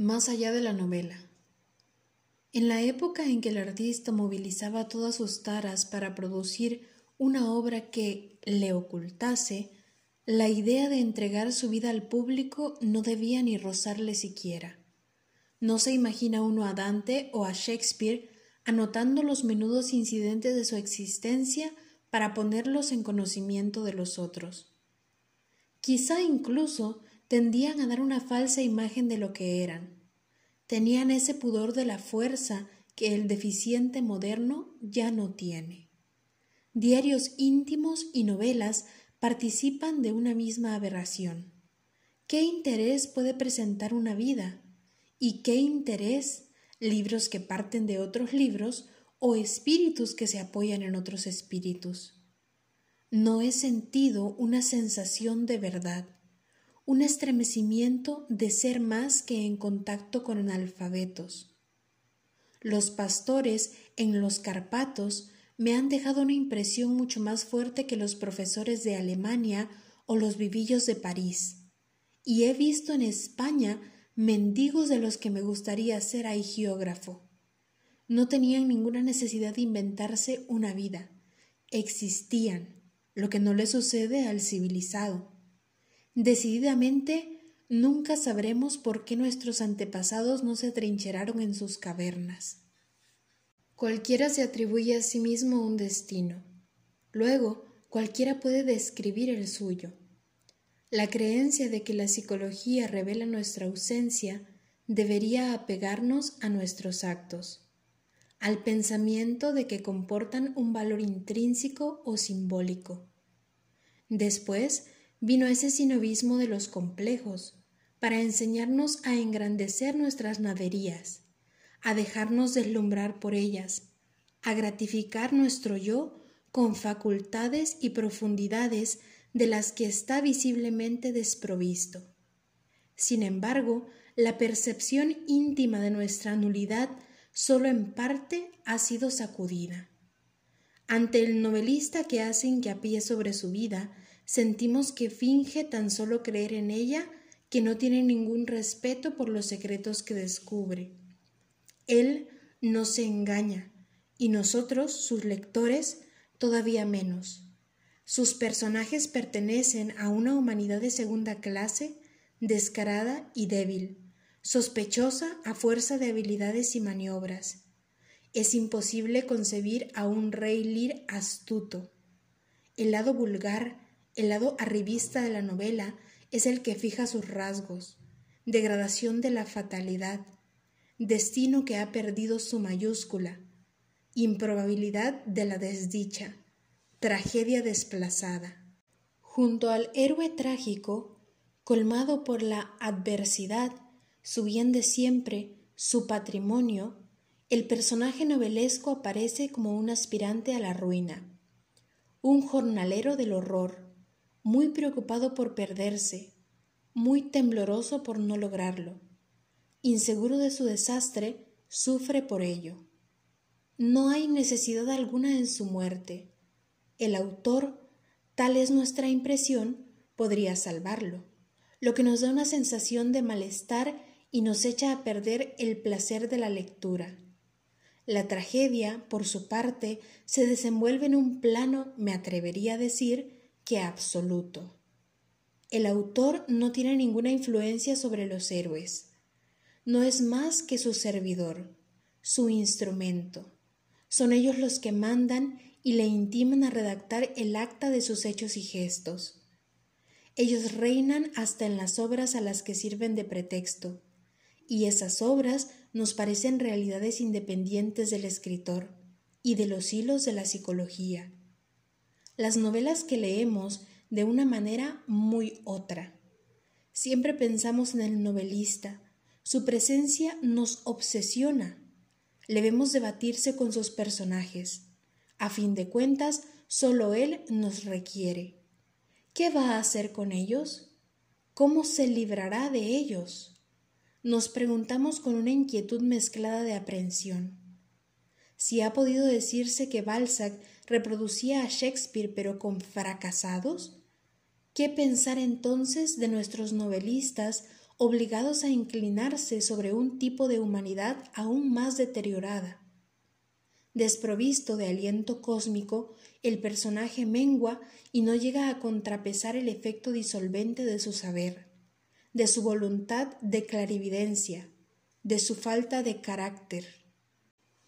Más allá de la novela. En la época en que el artista movilizaba todas sus taras para producir una obra que le ocultase, la idea de entregar su vida al público no debía ni rozarle siquiera. No se imagina uno a Dante o a Shakespeare anotando los menudos incidentes de su existencia para ponerlos en conocimiento de los otros. Quizá incluso tendían a dar una falsa imagen de lo que eran. Tenían ese pudor de la fuerza que el deficiente moderno ya no tiene. Diarios íntimos y novelas participan de una misma aberración. ¿Qué interés puede presentar una vida? ¿Y qué interés libros que parten de otros libros o espíritus que se apoyan en otros espíritus? No he sentido una sensación de verdad un estremecimiento de ser más que en contacto con analfabetos. Los pastores en los Carpatos me han dejado una impresión mucho más fuerte que los profesores de Alemania o los vivillos de París. Y he visto en España mendigos de los que me gustaría ser geógrafo. No tenían ninguna necesidad de inventarse una vida. Existían, lo que no le sucede al civilizado. Decididamente, nunca sabremos por qué nuestros antepasados no se trincheraron en sus cavernas. Cualquiera se atribuye a sí mismo un destino. Luego, cualquiera puede describir el suyo. La creencia de que la psicología revela nuestra ausencia debería apegarnos a nuestros actos, al pensamiento de que comportan un valor intrínseco o simbólico. Después, vino ese sinovismo de los complejos, para enseñarnos a engrandecer nuestras naderías, a dejarnos deslumbrar por ellas, a gratificar nuestro yo con facultades y profundidades de las que está visiblemente desprovisto. Sin embargo, la percepción íntima de nuestra nulidad solo en parte ha sido sacudida. Ante el novelista que hace hincapié sobre su vida, sentimos que finge tan solo creer en ella que no tiene ningún respeto por los secretos que descubre. Él no se engaña, y nosotros, sus lectores, todavía menos. Sus personajes pertenecen a una humanidad de segunda clase, descarada y débil, sospechosa a fuerza de habilidades y maniobras. Es imposible concebir a un rey lir astuto. El lado vulgar, el lado arribista de la novela es el que fija sus rasgos, degradación de la fatalidad, destino que ha perdido su mayúscula, improbabilidad de la desdicha, tragedia desplazada. Junto al héroe trágico, colmado por la adversidad, su bien de siempre, su patrimonio, el personaje novelesco aparece como un aspirante a la ruina, un jornalero del horror, muy preocupado por perderse, muy tembloroso por no lograrlo. Inseguro de su desastre, sufre por ello. No hay necesidad alguna en su muerte. El autor, tal es nuestra impresión, podría salvarlo, lo que nos da una sensación de malestar y nos echa a perder el placer de la lectura. La tragedia, por su parte, se desenvuelve en un plano, me atrevería a decir, que absoluto. El autor no tiene ninguna influencia sobre los héroes. No es más que su servidor, su instrumento. Son ellos los que mandan y le intiman a redactar el acta de sus hechos y gestos. Ellos reinan hasta en las obras a las que sirven de pretexto, y esas obras nos parecen realidades independientes del escritor y de los hilos de la psicología las novelas que leemos de una manera muy otra. Siempre pensamos en el novelista, su presencia nos obsesiona. Le vemos debatirse con sus personajes. A fin de cuentas, solo él nos requiere. ¿Qué va a hacer con ellos? ¿Cómo se librará de ellos? Nos preguntamos con una inquietud mezclada de aprensión. Si ha podido decirse que Balzac reproducía a Shakespeare pero con fracasados? ¿Qué pensar entonces de nuestros novelistas obligados a inclinarse sobre un tipo de humanidad aún más deteriorada. Desprovisto de aliento cósmico, el personaje mengua y no llega a contrapesar el efecto disolvente de su saber, de su voluntad de clarividencia, de su falta de carácter.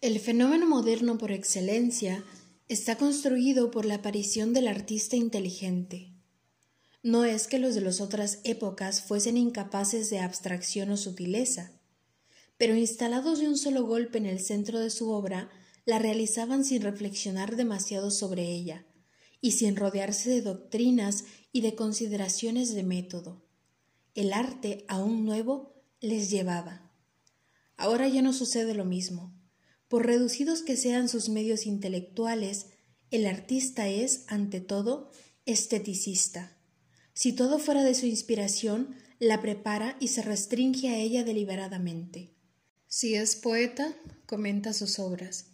El fenómeno moderno por excelencia está construido por la aparición del artista inteligente. No es que los de las otras épocas fuesen incapaces de abstracción o sutileza, pero instalados de un solo golpe en el centro de su obra, la realizaban sin reflexionar demasiado sobre ella, y sin rodearse de doctrinas y de consideraciones de método. El arte, aún nuevo, les llevaba. Ahora ya no sucede lo mismo. Por reducidos que sean sus medios intelectuales, el artista es, ante todo, esteticista. Si todo fuera de su inspiración, la prepara y se restringe a ella deliberadamente. Si es poeta, comenta sus obras,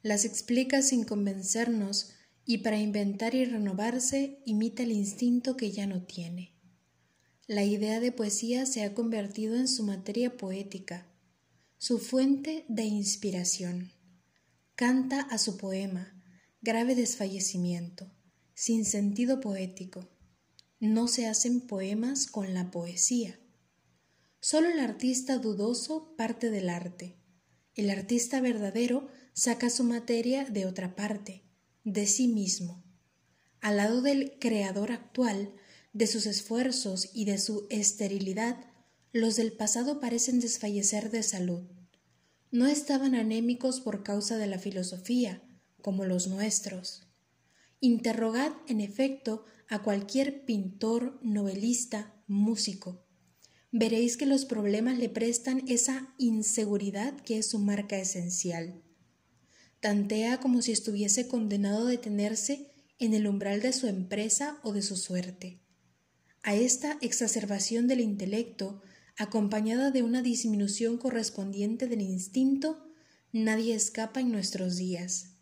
las explica sin convencernos y para inventar y renovarse imita el instinto que ya no tiene. La idea de poesía se ha convertido en su materia poética, su fuente de inspiración. Canta a su poema, grave desfallecimiento, sin sentido poético. No se hacen poemas con la poesía. Solo el artista dudoso parte del arte. El artista verdadero saca su materia de otra parte, de sí mismo. Al lado del creador actual, de sus esfuerzos y de su esterilidad, los del pasado parecen desfallecer de salud. No estaban anémicos por causa de la filosofía, como los nuestros. Interrogad, en efecto, a cualquier pintor, novelista, músico. Veréis que los problemas le prestan esa inseguridad que es su marca esencial tantea como si estuviese condenado a detenerse en el umbral de su empresa o de su suerte. A esta exacerbación del intelecto, acompañada de una disminución correspondiente del instinto, nadie escapa en nuestros días.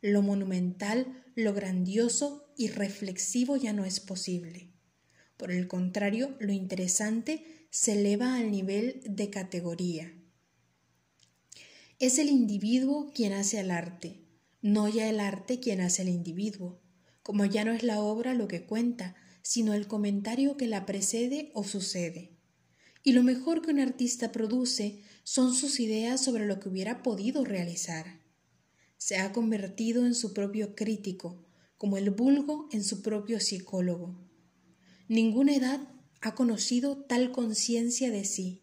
Lo monumental, lo grandioso y reflexivo ya no es posible. Por el contrario, lo interesante se eleva al nivel de categoría. Es el individuo quien hace el arte, no ya el arte quien hace el individuo, como ya no es la obra lo que cuenta, sino el comentario que la precede o sucede. Y lo mejor que un artista produce son sus ideas sobre lo que hubiera podido realizar. Se ha convertido en su propio crítico, como el vulgo en su propio psicólogo. Ninguna edad ha conocido tal conciencia de sí.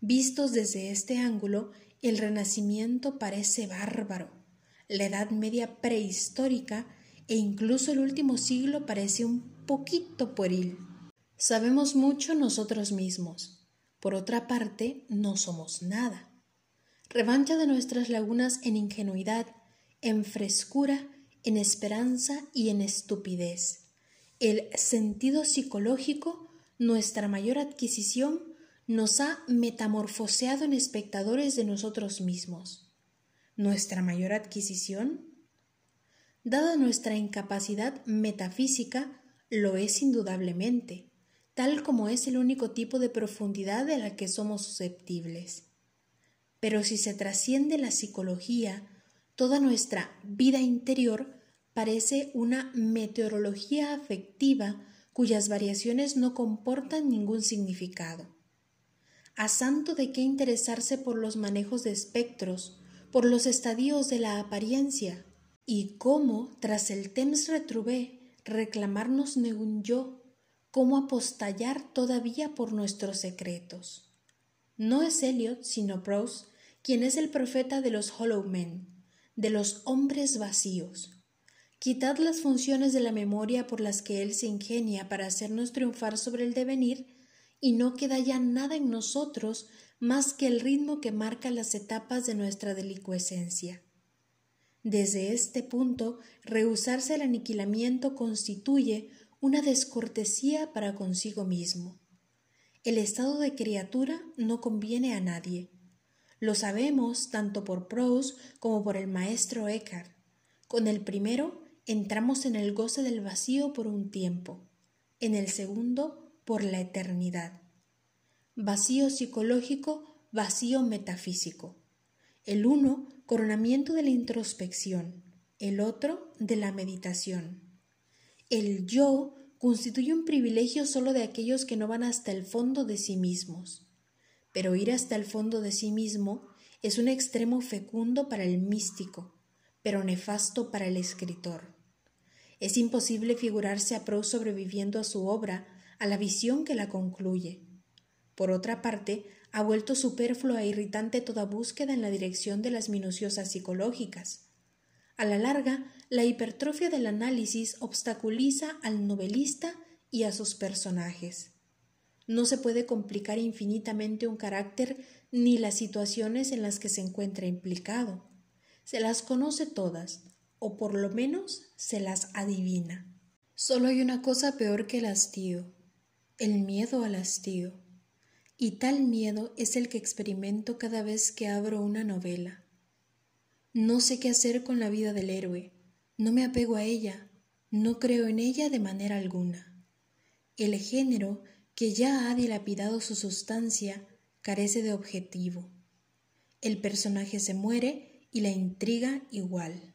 Vistos desde este ángulo, el Renacimiento parece bárbaro, la Edad Media prehistórica e incluso el último siglo parece un poquito pueril. Sabemos mucho nosotros mismos. Por otra parte, no somos nada. Revancha de nuestras lagunas en ingenuidad, en frescura, en esperanza y en estupidez. El sentido psicológico, nuestra mayor adquisición, nos ha metamorfoseado en espectadores de nosotros mismos. ¿Nuestra mayor adquisición? Dada nuestra incapacidad metafísica, lo es indudablemente, tal como es el único tipo de profundidad de la que somos susceptibles. Pero si se trasciende la psicología, toda nuestra vida interior parece una meteorología afectiva cuyas variaciones no comportan ningún significado a santo de qué interesarse por los manejos de espectros, por los estadios de la apariencia, y cómo, tras el temps retrouvé, reclamarnos negun yo, cómo apostallar todavía por nuestros secretos. No es Eliot, sino Prose, quien es el profeta de los hollow men, de los hombres vacíos. Quitad las funciones de la memoria por las que él se ingenia para hacernos triunfar sobre el devenir, y no queda ya nada en nosotros más que el ritmo que marca las etapas de nuestra delicuescencia. Desde este punto, rehusarse al aniquilamiento constituye una descortesía para consigo mismo. El estado de criatura no conviene a nadie. Lo sabemos tanto por Proust como por el maestro Eckhart. Con el primero entramos en el goce del vacío por un tiempo, en el segundo por la eternidad. vacío psicológico, vacío metafísico. El uno, coronamiento de la introspección, el otro, de la meditación. El yo constituye un privilegio solo de aquellos que no van hasta el fondo de sí mismos. Pero ir hasta el fondo de sí mismo es un extremo fecundo para el místico, pero nefasto para el escritor. Es imposible figurarse a Proust sobreviviendo a su obra, a la visión que la concluye. Por otra parte, ha vuelto superflua e irritante toda búsqueda en la dirección de las minuciosas psicológicas. A la larga, la hipertrofia del análisis obstaculiza al novelista y a sus personajes. No se puede complicar infinitamente un carácter ni las situaciones en las que se encuentra implicado. Se las conoce todas, o por lo menos se las adivina. Solo hay una cosa peor que el hastío, el miedo al hastío. Y tal miedo es el que experimento cada vez que abro una novela. No sé qué hacer con la vida del héroe, no me apego a ella, no creo en ella de manera alguna. El género, que ya ha dilapidado su sustancia, carece de objetivo. El personaje se muere y la intriga igual.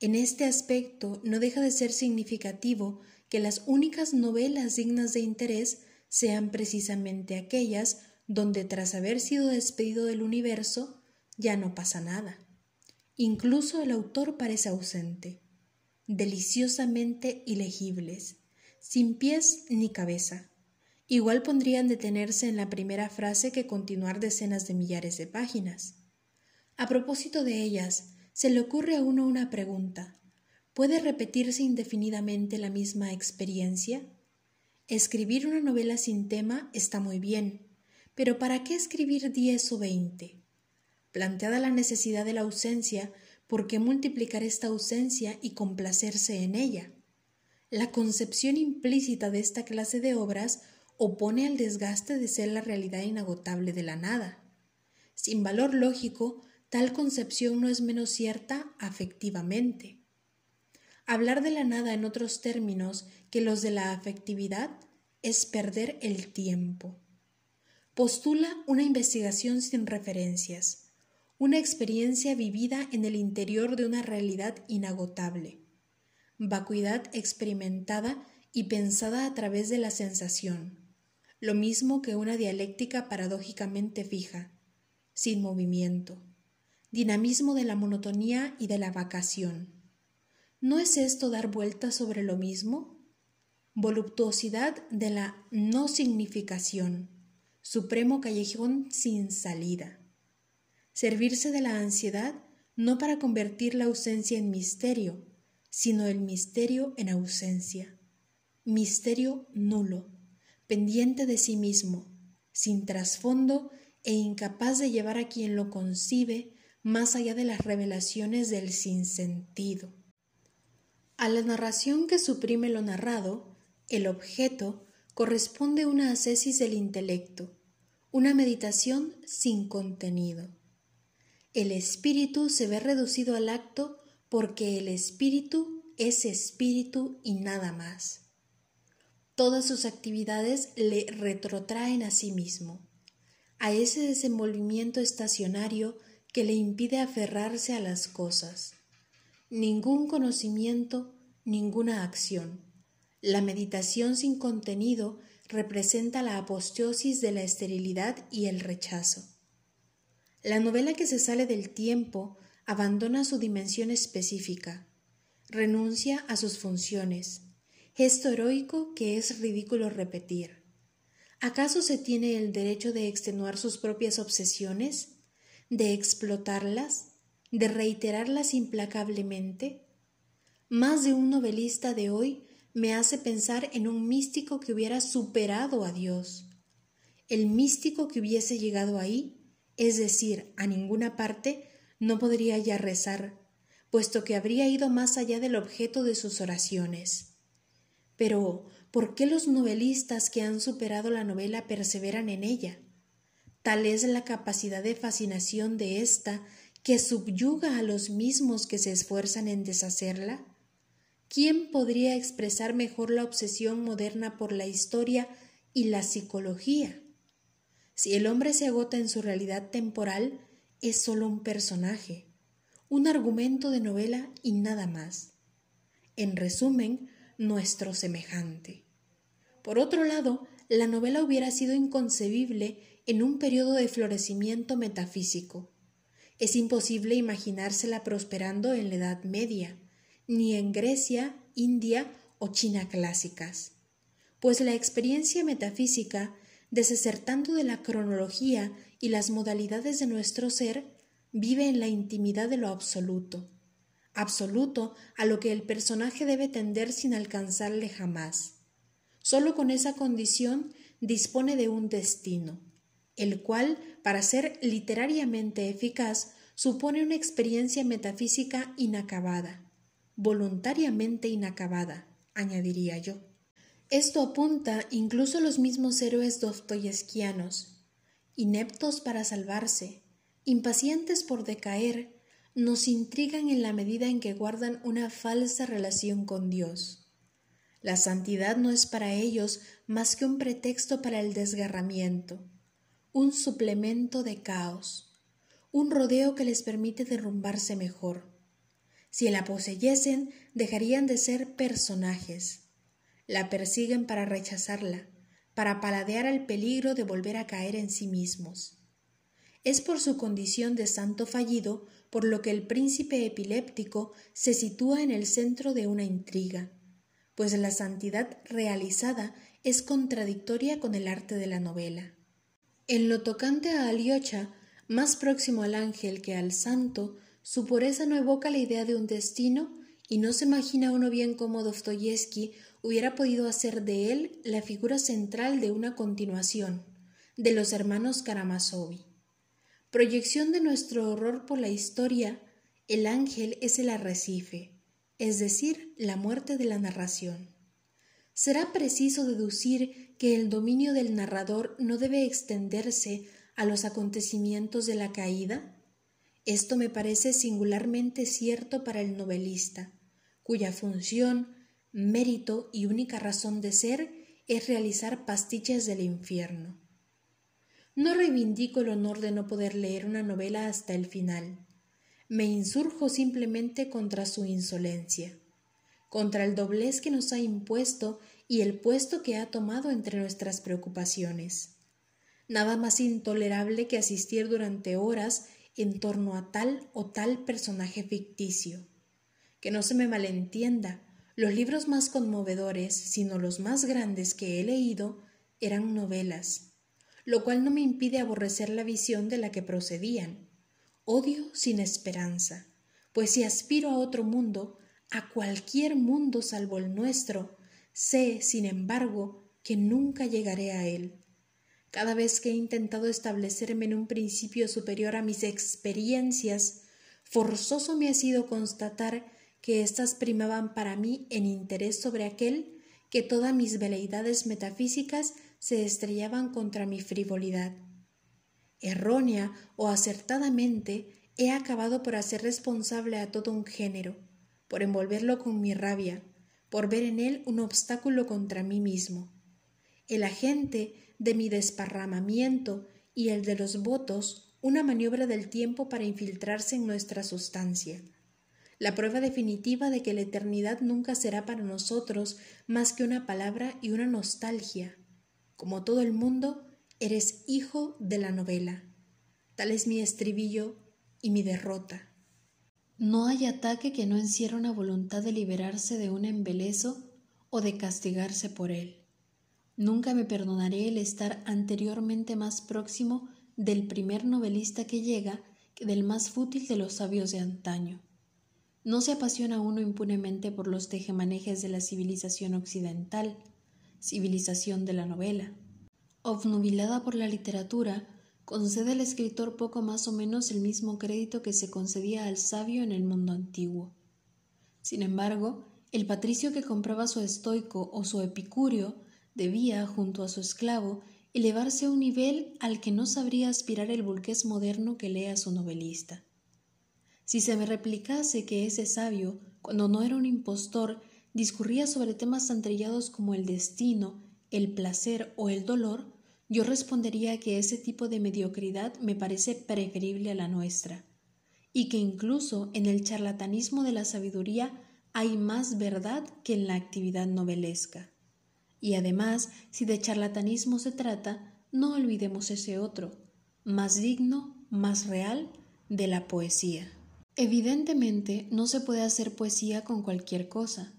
En este aspecto no deja de ser significativo que las únicas novelas dignas de interés sean precisamente aquellas donde tras haber sido despedido del universo ya no pasa nada. Incluso el autor parece ausente, deliciosamente ilegibles, sin pies ni cabeza. Igual pondrían detenerse en la primera frase que continuar decenas de millares de páginas. A propósito de ellas, se le ocurre a uno una pregunta. ¿Puede repetirse indefinidamente la misma experiencia? Escribir una novela sin tema está muy bien, pero ¿para qué escribir diez o veinte? Planteada la necesidad de la ausencia, ¿por qué multiplicar esta ausencia y complacerse en ella? La concepción implícita de esta clase de obras opone al desgaste de ser la realidad inagotable de la nada. Sin valor lógico, tal concepción no es menos cierta afectivamente. Hablar de la nada en otros términos que los de la afectividad es perder el tiempo. Postula una investigación sin referencias, una experiencia vivida en el interior de una realidad inagotable, vacuidad experimentada y pensada a través de la sensación, lo mismo que una dialéctica paradójicamente fija, sin movimiento, dinamismo de la monotonía y de la vacación ¿No es esto dar vueltas sobre lo mismo? Voluptuosidad de la no significación, supremo callejón sin salida. Servirse de la ansiedad no para convertir la ausencia en misterio, sino el misterio en ausencia. Misterio nulo, pendiente de sí mismo, sin trasfondo e incapaz de llevar a quien lo concibe más allá de las revelaciones del sinsentido. A la narración que suprime lo narrado, el objeto corresponde una ascesis del intelecto, una meditación sin contenido. El espíritu se ve reducido al acto porque el espíritu es espíritu y nada más. Todas sus actividades le retrotraen a sí mismo, a ese desenvolvimiento estacionario que le impide aferrarse a las cosas ningún conocimiento, ninguna acción. La meditación sin contenido representa la aposteosis de la esterilidad y el rechazo. La novela que se sale del tiempo abandona su dimensión específica, renuncia a sus funciones, gesto heroico que es ridículo repetir. ¿Acaso se tiene el derecho de extenuar sus propias obsesiones, de explotarlas, de reiterarlas implacablemente? Más de un novelista de hoy me hace pensar en un místico que hubiera superado a Dios. El místico que hubiese llegado ahí, es decir, a ninguna parte, no podría ya rezar, puesto que habría ido más allá del objeto de sus oraciones. Pero, ¿por qué los novelistas que han superado la novela perseveran en ella? Tal es la capacidad de fascinación de ésta que subyuga a los mismos que se esfuerzan en deshacerla? ¿Quién podría expresar mejor la obsesión moderna por la historia y la psicología? Si el hombre se agota en su realidad temporal, es solo un personaje, un argumento de novela y nada más. En resumen, nuestro semejante. Por otro lado, la novela hubiera sido inconcebible en un periodo de florecimiento metafísico. Es imposible imaginársela prosperando en la Edad Media, ni en Grecia, India o China clásicas, pues la experiencia metafísica, desertando de la cronología y las modalidades de nuestro ser, vive en la intimidad de lo absoluto, absoluto a lo que el personaje debe tender sin alcanzarle jamás. Solo con esa condición dispone de un destino, el cual, para ser literariamente eficaz, supone una experiencia metafísica inacabada, voluntariamente inacabada, añadiría yo. Esto apunta incluso a los mismos héroes dostoyevskianos, ineptos para salvarse, impacientes por decaer, nos intrigan en la medida en que guardan una falsa relación con Dios. La santidad no es para ellos más que un pretexto para el desgarramiento, un suplemento de caos, un rodeo que les permite derrumbarse mejor. Si la poseyesen, dejarían de ser personajes. La persiguen para rechazarla, para paladear al peligro de volver a caer en sí mismos. Es por su condición de santo fallido por lo que el príncipe epiléptico se sitúa en el centro de una intriga, pues la santidad realizada es contradictoria con el arte de la novela. En lo tocante a Aliocha, más próximo al ángel que al santo, su pureza no evoca la idea de un destino y no se imagina uno bien cómo Dostoyevsky hubiera podido hacer de él la figura central de una continuación de los hermanos Karamazovi. Proyección de nuestro horror por la historia, el ángel es el arrecife, es decir, la muerte de la narración. Será preciso deducir que el dominio del narrador no debe extenderse a los acontecimientos de la caída? Esto me parece singularmente cierto para el novelista, cuya función, mérito y única razón de ser es realizar pastiches del infierno. No reivindico el honor de no poder leer una novela hasta el final. Me insurjo simplemente contra su insolencia, contra el doblez que nos ha impuesto y el puesto que ha tomado entre nuestras preocupaciones. Nada más intolerable que asistir durante horas en torno a tal o tal personaje ficticio. Que no se me malentienda, los libros más conmovedores, sino los más grandes que he leído, eran novelas lo cual no me impide aborrecer la visión de la que procedían. Odio sin esperanza, pues si aspiro a otro mundo, a cualquier mundo salvo el nuestro, sé, sin embargo, que nunca llegaré a él. Cada vez que he intentado establecerme en un principio superior a mis experiencias, forzoso me ha sido constatar que éstas primaban para mí en interés sobre aquel que todas mis veleidades metafísicas se estrellaban contra mi frivolidad. Errónea o acertadamente, he acabado por hacer responsable a todo un género, por envolverlo con mi rabia, por ver en él un obstáculo contra mí mismo. El agente de mi desparramamiento y el de los votos una maniobra del tiempo para infiltrarse en nuestra sustancia. La prueba definitiva de que la eternidad nunca será para nosotros más que una palabra y una nostalgia, como todo el mundo, eres hijo de la novela. Tal es mi estribillo y mi derrota. No hay ataque que no encierre una voluntad de liberarse de un embelezo o de castigarse por él. Nunca me perdonaré el estar anteriormente más próximo del primer novelista que llega que del más fútil de los sabios de antaño. No se apasiona uno impunemente por los tejemanejes de la civilización occidental, civilización de la novela. Obnubilada por la literatura, concede al escritor poco más o menos el mismo crédito que se concedía al sabio en el mundo antiguo. Sin embargo, el patricio que compraba su estoico o su epicúreo debía, junto a su esclavo, elevarse a un nivel al que no sabría aspirar el burgués moderno que lea su novelista. Si se me replicase que ese sabio, cuando no era un impostor, discurría sobre temas tan trillados como el destino, el placer o el dolor, yo respondería que ese tipo de mediocridad me parece preferible a la nuestra, y que incluso en el charlatanismo de la sabiduría hay más verdad que en la actividad novelesca. Y además, si de charlatanismo se trata, no olvidemos ese otro, más digno, más real, de la poesía. Evidentemente, no se puede hacer poesía con cualquier cosa,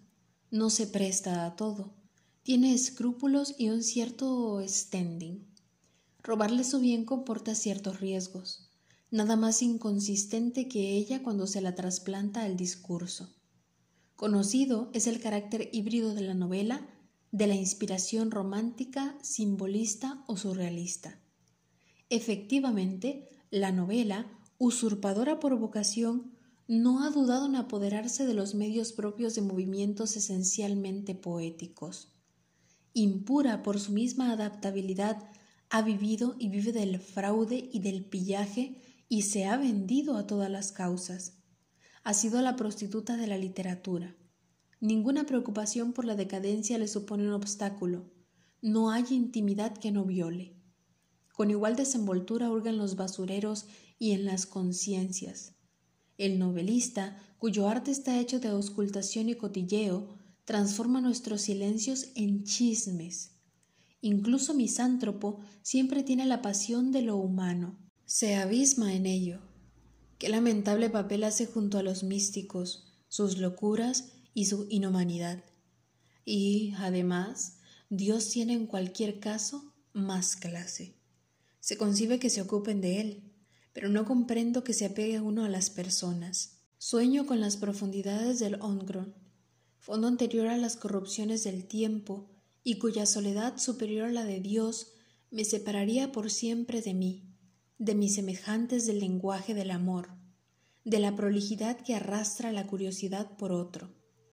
no se presta a todo, tiene escrúpulos y un cierto standing. Robarle su bien comporta ciertos riesgos, nada más inconsistente que ella cuando se la trasplanta al discurso. Conocido es el carácter híbrido de la novela, de la inspiración romántica, simbolista o surrealista. Efectivamente, la novela, usurpadora por vocación, no ha dudado en apoderarse de los medios propios de movimientos esencialmente poéticos. Impura por su misma adaptabilidad, ha vivido y vive del fraude y del pillaje y se ha vendido a todas las causas ha sido la prostituta de la literatura. Ninguna preocupación por la decadencia le supone un obstáculo. No hay intimidad que no viole. Con igual desenvoltura hurga en los basureros y en las conciencias. El novelista, cuyo arte está hecho de auscultación y cotilleo, transforma nuestros silencios en chismes. Incluso misántropo siempre tiene la pasión de lo humano. Se abisma en ello Qué lamentable papel hace junto a los místicos, sus locuras y su inhumanidad. Y, además, Dios tiene en cualquier caso más clase. Se concibe que se ocupen de Él, pero no comprendo que se apegue uno a las personas. Sueño con las profundidades del Ongron, fondo anterior a las corrupciones del tiempo, y cuya soledad superior a la de Dios me separaría por siempre de mí de mis semejantes del lenguaje del amor, de la prolijidad que arrastra la curiosidad por otro.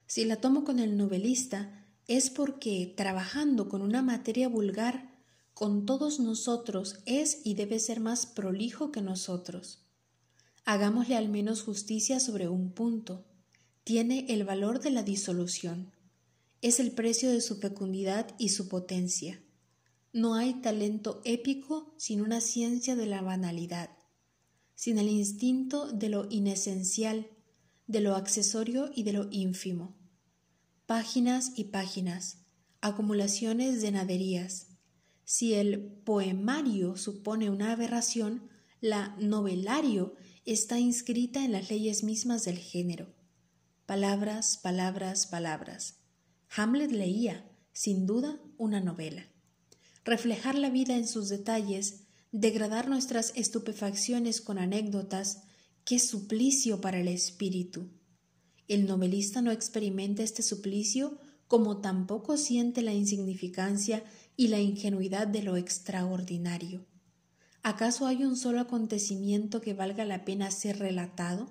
Si la tomo con el novelista, es porque, trabajando con una materia vulgar, con todos nosotros es y debe ser más prolijo que nosotros. Hagámosle al menos justicia sobre un punto. Tiene el valor de la disolución. Es el precio de su fecundidad y su potencia. No hay talento épico sin una ciencia de la banalidad, sin el instinto de lo inesencial, de lo accesorio y de lo ínfimo. Páginas y páginas, acumulaciones de naderías. Si el poemario supone una aberración, la novelario está inscrita en las leyes mismas del género. Palabras, palabras, palabras. Hamlet leía, sin duda, una novela reflejar la vida en sus detalles, degradar nuestras estupefacciones con anécdotas, qué suplicio para el espíritu. El novelista no experimenta este suplicio como tampoco siente la insignificancia y la ingenuidad de lo extraordinario. ¿Acaso hay un solo acontecimiento que valga la pena ser relatado?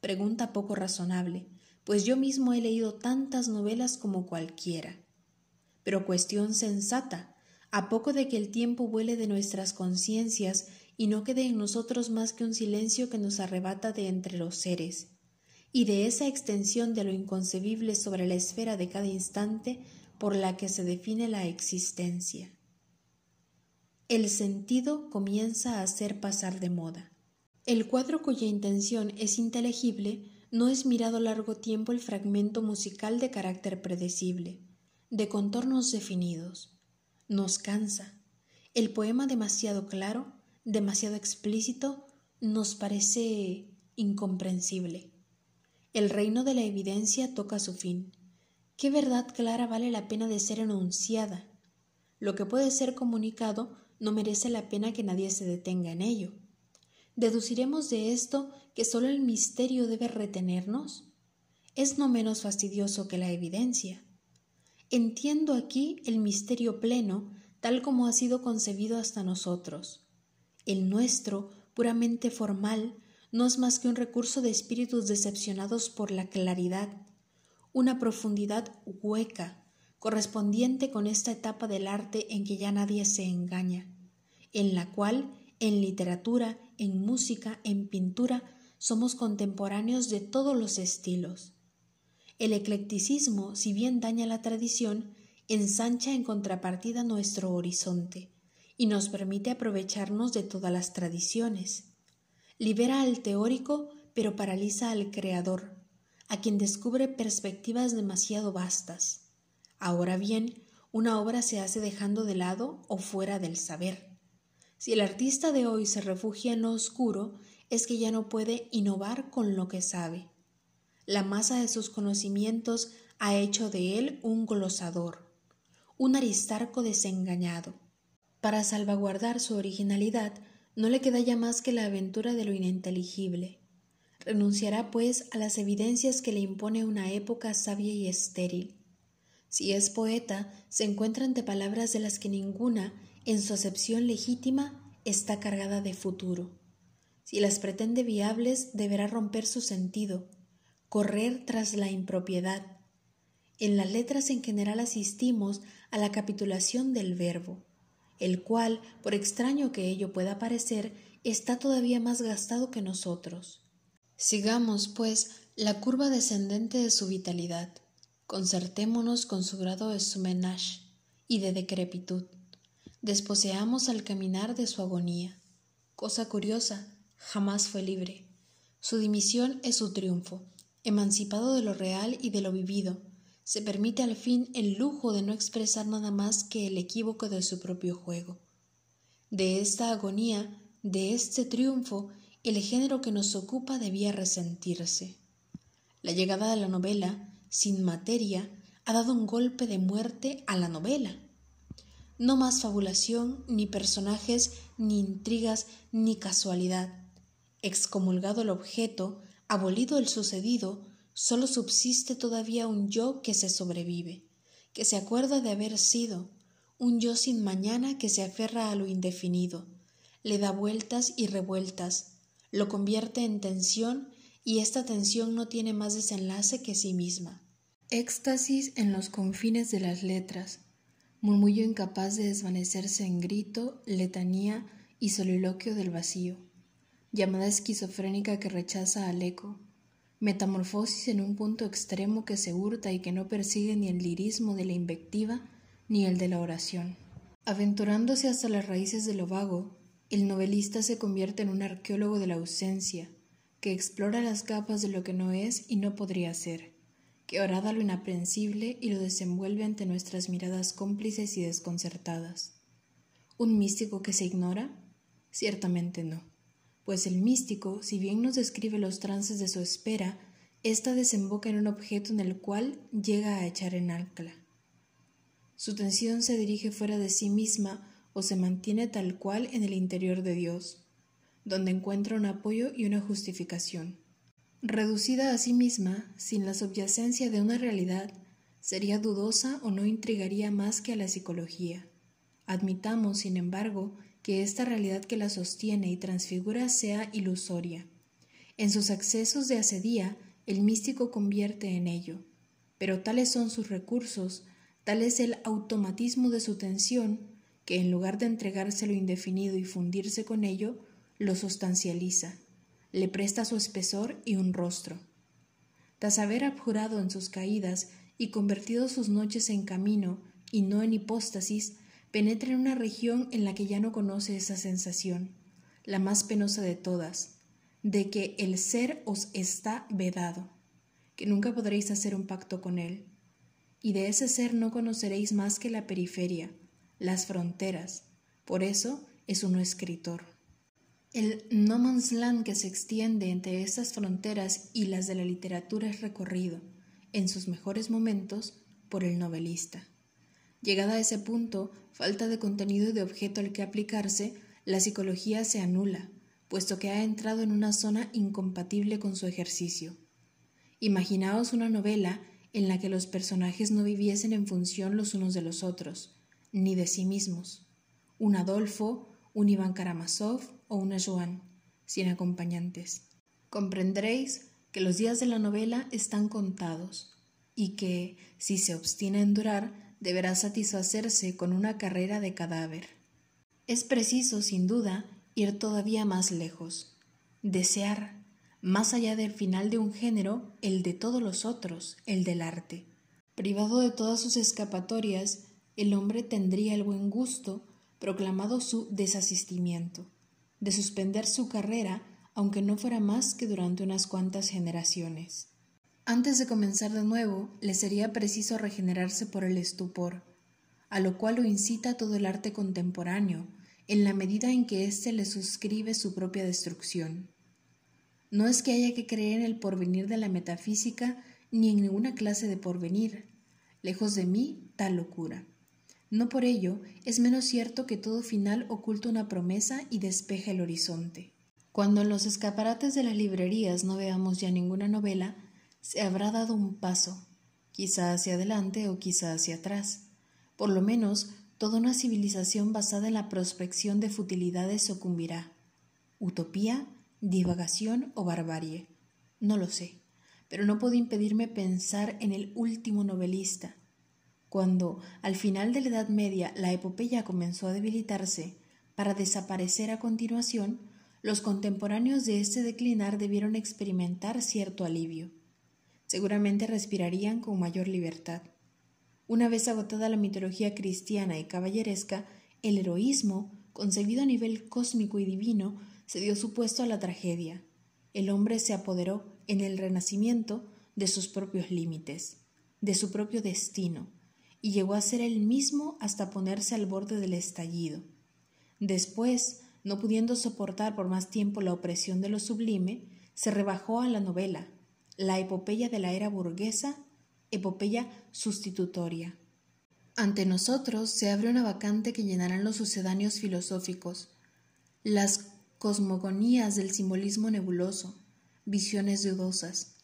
Pregunta poco razonable, pues yo mismo he leído tantas novelas como cualquiera. Pero cuestión sensata, a poco de que el tiempo vuele de nuestras conciencias y no quede en nosotros más que un silencio que nos arrebata de entre los seres, y de esa extensión de lo inconcebible sobre la esfera de cada instante por la que se define la existencia. El sentido comienza a hacer pasar de moda. El cuadro cuya intención es inteligible no es mirado largo tiempo el fragmento musical de carácter predecible, de contornos definidos nos cansa. El poema demasiado claro, demasiado explícito, nos parece incomprensible. El reino de la evidencia toca su fin. ¿Qué verdad clara vale la pena de ser enunciada? Lo que puede ser comunicado no merece la pena que nadie se detenga en ello. ¿Deduciremos de esto que sólo el misterio debe retenernos? Es no menos fastidioso que la evidencia. Entiendo aquí el misterio pleno tal como ha sido concebido hasta nosotros. El nuestro, puramente formal, no es más que un recurso de espíritus decepcionados por la claridad, una profundidad hueca, correspondiente con esta etapa del arte en que ya nadie se engaña, en la cual, en literatura, en música, en pintura, somos contemporáneos de todos los estilos. El eclecticismo, si bien daña la tradición, ensancha en contrapartida nuestro horizonte, y nos permite aprovecharnos de todas las tradiciones. Libera al teórico, pero paraliza al creador, a quien descubre perspectivas demasiado vastas. Ahora bien, una obra se hace dejando de lado o fuera del saber. Si el artista de hoy se refugia en lo oscuro, es que ya no puede innovar con lo que sabe. La masa de sus conocimientos ha hecho de él un glosador, un aristarco desengañado. Para salvaguardar su originalidad, no le queda ya más que la aventura de lo ininteligible. Renunciará, pues, a las evidencias que le impone una época sabia y estéril. Si es poeta, se encuentra ante palabras de las que ninguna, en su acepción legítima, está cargada de futuro. Si las pretende viables, deberá romper su sentido, correr tras la impropiedad. En las letras en general asistimos a la capitulación del verbo, el cual, por extraño que ello pueda parecer, está todavía más gastado que nosotros. Sigamos, pues, la curva descendente de su vitalidad concertémonos con su grado de sumenage y de decrepitud. Desposeamos al caminar de su agonía. Cosa curiosa, jamás fue libre. Su dimisión es su triunfo. Emancipado de lo real y de lo vivido, se permite al fin el lujo de no expresar nada más que el equívoco de su propio juego. De esta agonía, de este triunfo, el género que nos ocupa debía resentirse. La llegada de la novela sin materia, ha dado un golpe de muerte a la novela. No más fabulación, ni personajes, ni intrigas, ni casualidad. Excomulgado el objeto, abolido el sucedido, sólo subsiste todavía un yo que se sobrevive, que se acuerda de haber sido, un yo sin mañana que se aferra a lo indefinido, le da vueltas y revueltas, lo convierte en tensión y esta tensión no tiene más desenlace que sí misma. Éxtasis en los confines de las letras, murmullo incapaz de desvanecerse en grito, letanía y soliloquio del vacío, llamada esquizofrénica que rechaza al eco, metamorfosis en un punto extremo que se hurta y que no persigue ni el lirismo de la invectiva ni el de la oración. Aventurándose hasta las raíces de lo vago, el novelista se convierte en un arqueólogo de la ausencia, que explora las capas de lo que no es y no podría ser, que orada lo inaprensible y lo desenvuelve ante nuestras miradas cómplices y desconcertadas. ¿Un místico que se ignora? Ciertamente no, pues el místico, si bien nos describe los trances de su espera, ésta desemboca en un objeto en el cual llega a echar en ancla. Su tensión se dirige fuera de sí misma o se mantiene tal cual en el interior de Dios, donde encuentra un apoyo y una justificación. Reducida a sí misma, sin la subyacencia de una realidad, sería dudosa o no intrigaría más que a la psicología. Admitamos, sin embargo, que esta realidad que la sostiene y transfigura sea ilusoria. En sus accesos de asedía, el místico convierte en ello, pero tales son sus recursos, tal es el automatismo de su tensión, que en lugar de entregarse lo indefinido y fundirse con ello, lo sustancializa, le presta su espesor y un rostro. Tras haber abjurado en sus caídas y convertido sus noches en camino y no en hipóstasis, penetra en una región en la que ya no conoce esa sensación, la más penosa de todas, de que el ser os está vedado, que nunca podréis hacer un pacto con él, y de ese ser no conoceréis más que la periferia, las fronteras, por eso es uno escritor. El no man's land que se extiende entre estas fronteras y las de la literatura es recorrido, en sus mejores momentos, por el novelista. Llegada a ese punto, falta de contenido y de objeto al que aplicarse, la psicología se anula, puesto que ha entrado en una zona incompatible con su ejercicio. Imaginaos una novela en la que los personajes no viviesen en función los unos de los otros, ni de sí mismos. Un Adolfo, un Iván Karamazov o una Joan, sin acompañantes. Comprenderéis que los días de la novela están contados y que, si se obstina en durar, deberá satisfacerse con una carrera de cadáver. Es preciso, sin duda, ir todavía más lejos, desear, más allá del final de un género, el de todos los otros, el del arte. Privado de todas sus escapatorias, el hombre tendría el buen gusto proclamado su desasistimiento, de suspender su carrera aunque no fuera más que durante unas cuantas generaciones. Antes de comenzar de nuevo, le sería preciso regenerarse por el estupor, a lo cual lo incita todo el arte contemporáneo, en la medida en que éste le suscribe su propia destrucción. No es que haya que creer en el porvenir de la metafísica ni en ninguna clase de porvenir. Lejos de mí tal locura. No por ello es menos cierto que todo final oculta una promesa y despeja el horizonte. Cuando en los escaparates de las librerías no veamos ya ninguna novela, se habrá dado un paso, quizá hacia adelante o quizá hacia atrás. Por lo menos, toda una civilización basada en la prospección de futilidades sucumbirá. Utopía divagación o barbarie. No lo sé, pero no puedo impedirme pensar en el último novelista. Cuando, al final de la Edad Media, la epopeya comenzó a debilitarse, para desaparecer a continuación, los contemporáneos de este declinar debieron experimentar cierto alivio. Seguramente respirarían con mayor libertad. Una vez agotada la mitología cristiana y caballeresca, el heroísmo, concebido a nivel cósmico y divino, se dio su puesto a la tragedia. El hombre se apoderó, en el Renacimiento, de sus propios límites, de su propio destino, y llegó a ser él mismo hasta ponerse al borde del estallido. Después, no pudiendo soportar por más tiempo la opresión de lo sublime, se rebajó a la novela, la epopeya de la era burguesa, epopeya sustitutoria. Ante nosotros se abre una vacante que llenarán los sucedáneos filosóficos, las cosmogonías del simbolismo nebuloso, visiones dudosas.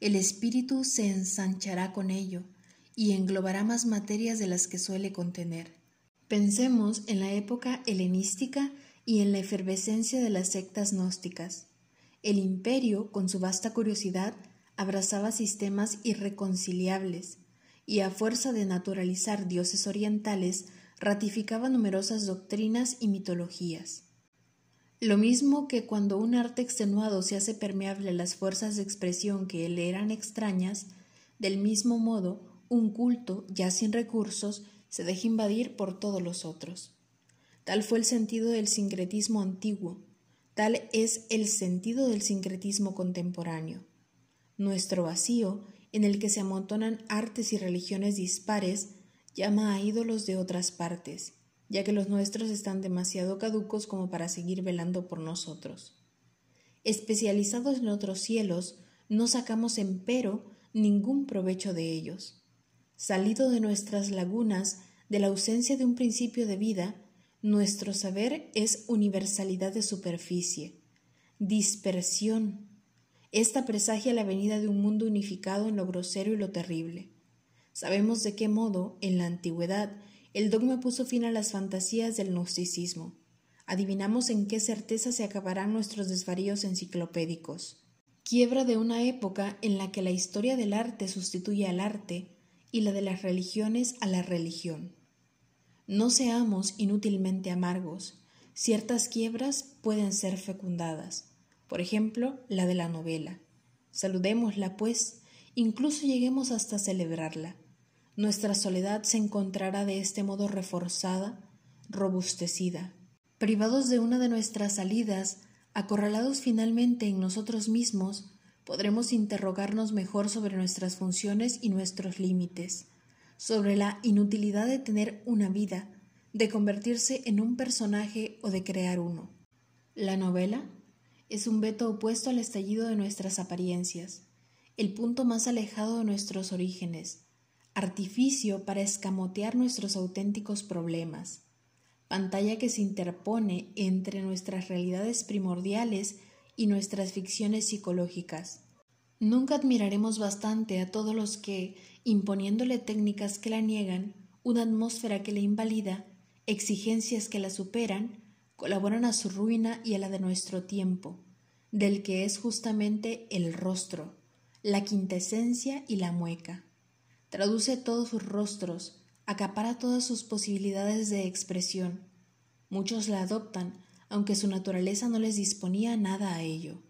El espíritu se ensanchará con ello y englobará más materias de las que suele contener. Pensemos en la época helenística y en la efervescencia de las sectas gnósticas. El imperio, con su vasta curiosidad, abrazaba sistemas irreconciliables y a fuerza de naturalizar dioses orientales, ratificaba numerosas doctrinas y mitologías. Lo mismo que cuando un arte extenuado se hace permeable a las fuerzas de expresión que le eran extrañas, del mismo modo un culto, ya sin recursos, se deja invadir por todos los otros. Tal fue el sentido del sincretismo antiguo, tal es el sentido del sincretismo contemporáneo. Nuestro vacío, en el que se amontonan artes y religiones dispares, llama a ídolos de otras partes, ya que los nuestros están demasiado caducos como para seguir velando por nosotros. Especializados en otros cielos, no sacamos empero ningún provecho de ellos. Salido de nuestras lagunas, de la ausencia de un principio de vida, nuestro saber es universalidad de superficie, dispersión. Esta presagia la venida de un mundo unificado en lo grosero y lo terrible. Sabemos de qué modo, en la antigüedad, el dogma puso fin a las fantasías del gnosticismo. Adivinamos en qué certeza se acabarán nuestros desvaríos enciclopédicos. Quiebra de una época en la que la historia del arte sustituye al arte y la de las religiones a la religión. No seamos inútilmente amargos. Ciertas quiebras pueden ser fecundadas. Por ejemplo, la de la novela. Saludémosla, pues, incluso lleguemos hasta celebrarla nuestra soledad se encontrará de este modo reforzada, robustecida. Privados de una de nuestras salidas, acorralados finalmente en nosotros mismos, podremos interrogarnos mejor sobre nuestras funciones y nuestros límites, sobre la inutilidad de tener una vida, de convertirse en un personaje o de crear uno. La novela es un veto opuesto al estallido de nuestras apariencias, el punto más alejado de nuestros orígenes, artificio para escamotear nuestros auténticos problemas, pantalla que se interpone entre nuestras realidades primordiales y nuestras ficciones psicológicas. Nunca admiraremos bastante a todos los que, imponiéndole técnicas que la niegan, una atmósfera que la invalida, exigencias que la superan, colaboran a su ruina y a la de nuestro tiempo, del que es justamente el rostro, la quintesencia y la mueca traduce todos sus rostros, acapara todas sus posibilidades de expresión. Muchos la adoptan, aunque su naturaleza no les disponía nada a ello.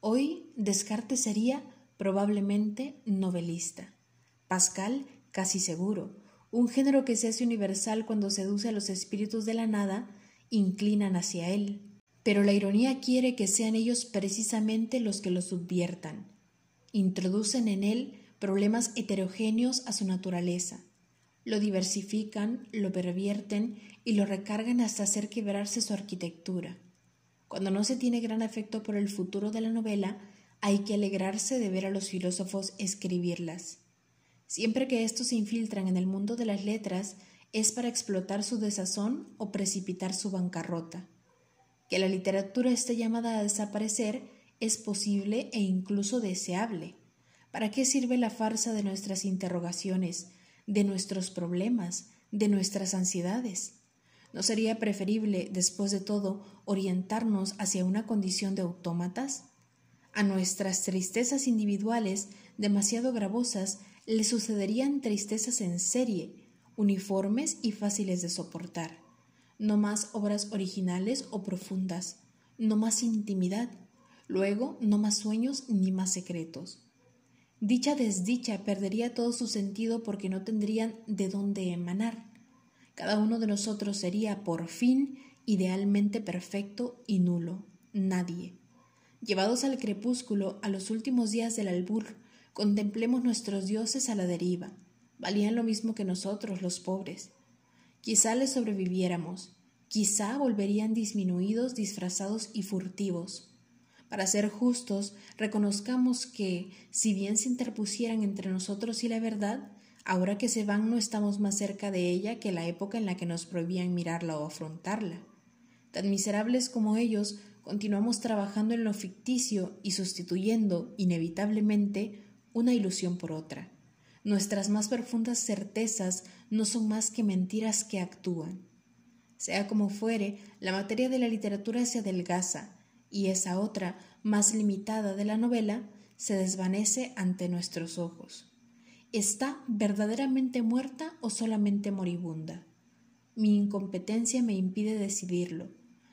Hoy Descartes sería probablemente novelista. Pascal, casi seguro, un género que se hace universal cuando seduce a los espíritus de la nada, inclinan hacia él. Pero la ironía quiere que sean ellos precisamente los que lo subviertan. Introducen en él problemas heterogéneos a su naturaleza. Lo diversifican, lo pervierten y lo recargan hasta hacer quebrarse su arquitectura. Cuando no se tiene gran afecto por el futuro de la novela, hay que alegrarse de ver a los filósofos escribirlas. Siempre que estos se infiltran en el mundo de las letras es para explotar su desazón o precipitar su bancarrota. Que la literatura esté llamada a desaparecer es posible e incluso deseable. ¿Para qué sirve la farsa de nuestras interrogaciones, de nuestros problemas, de nuestras ansiedades? ¿No sería preferible, después de todo, orientarnos hacia una condición de autómatas? A nuestras tristezas individuales, demasiado gravosas, le sucederían tristezas en serie, uniformes y fáciles de soportar. No más obras originales o profundas, no más intimidad, luego no más sueños ni más secretos. Dicha desdicha perdería todo su sentido porque no tendrían de dónde emanar. Cada uno de nosotros sería, por fin, idealmente perfecto y nulo, nadie. Llevados al crepúsculo, a los últimos días del albur, Contemplemos nuestros dioses a la deriva. Valían lo mismo que nosotros, los pobres. Quizá les sobreviviéramos, quizá volverían disminuidos, disfrazados y furtivos. Para ser justos, reconozcamos que, si bien se interpusieran entre nosotros y la verdad, ahora que se van no estamos más cerca de ella que la época en la que nos prohibían mirarla o afrontarla. Tan miserables como ellos, continuamos trabajando en lo ficticio y sustituyendo, inevitablemente, una ilusión por otra. Nuestras más profundas certezas no son más que mentiras que actúan. Sea como fuere, la materia de la literatura se adelgaza, y esa otra, más limitada de la novela, se desvanece ante nuestros ojos. ¿Está verdaderamente muerta o solamente moribunda? Mi incompetencia me impide decidirlo.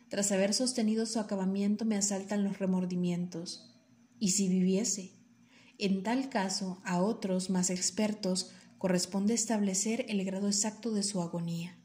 Tras haber sostenido su acabamiento me asaltan los remordimientos. ¿Y si viviese? En tal caso, a otros más expertos corresponde establecer el grado exacto de su agonía.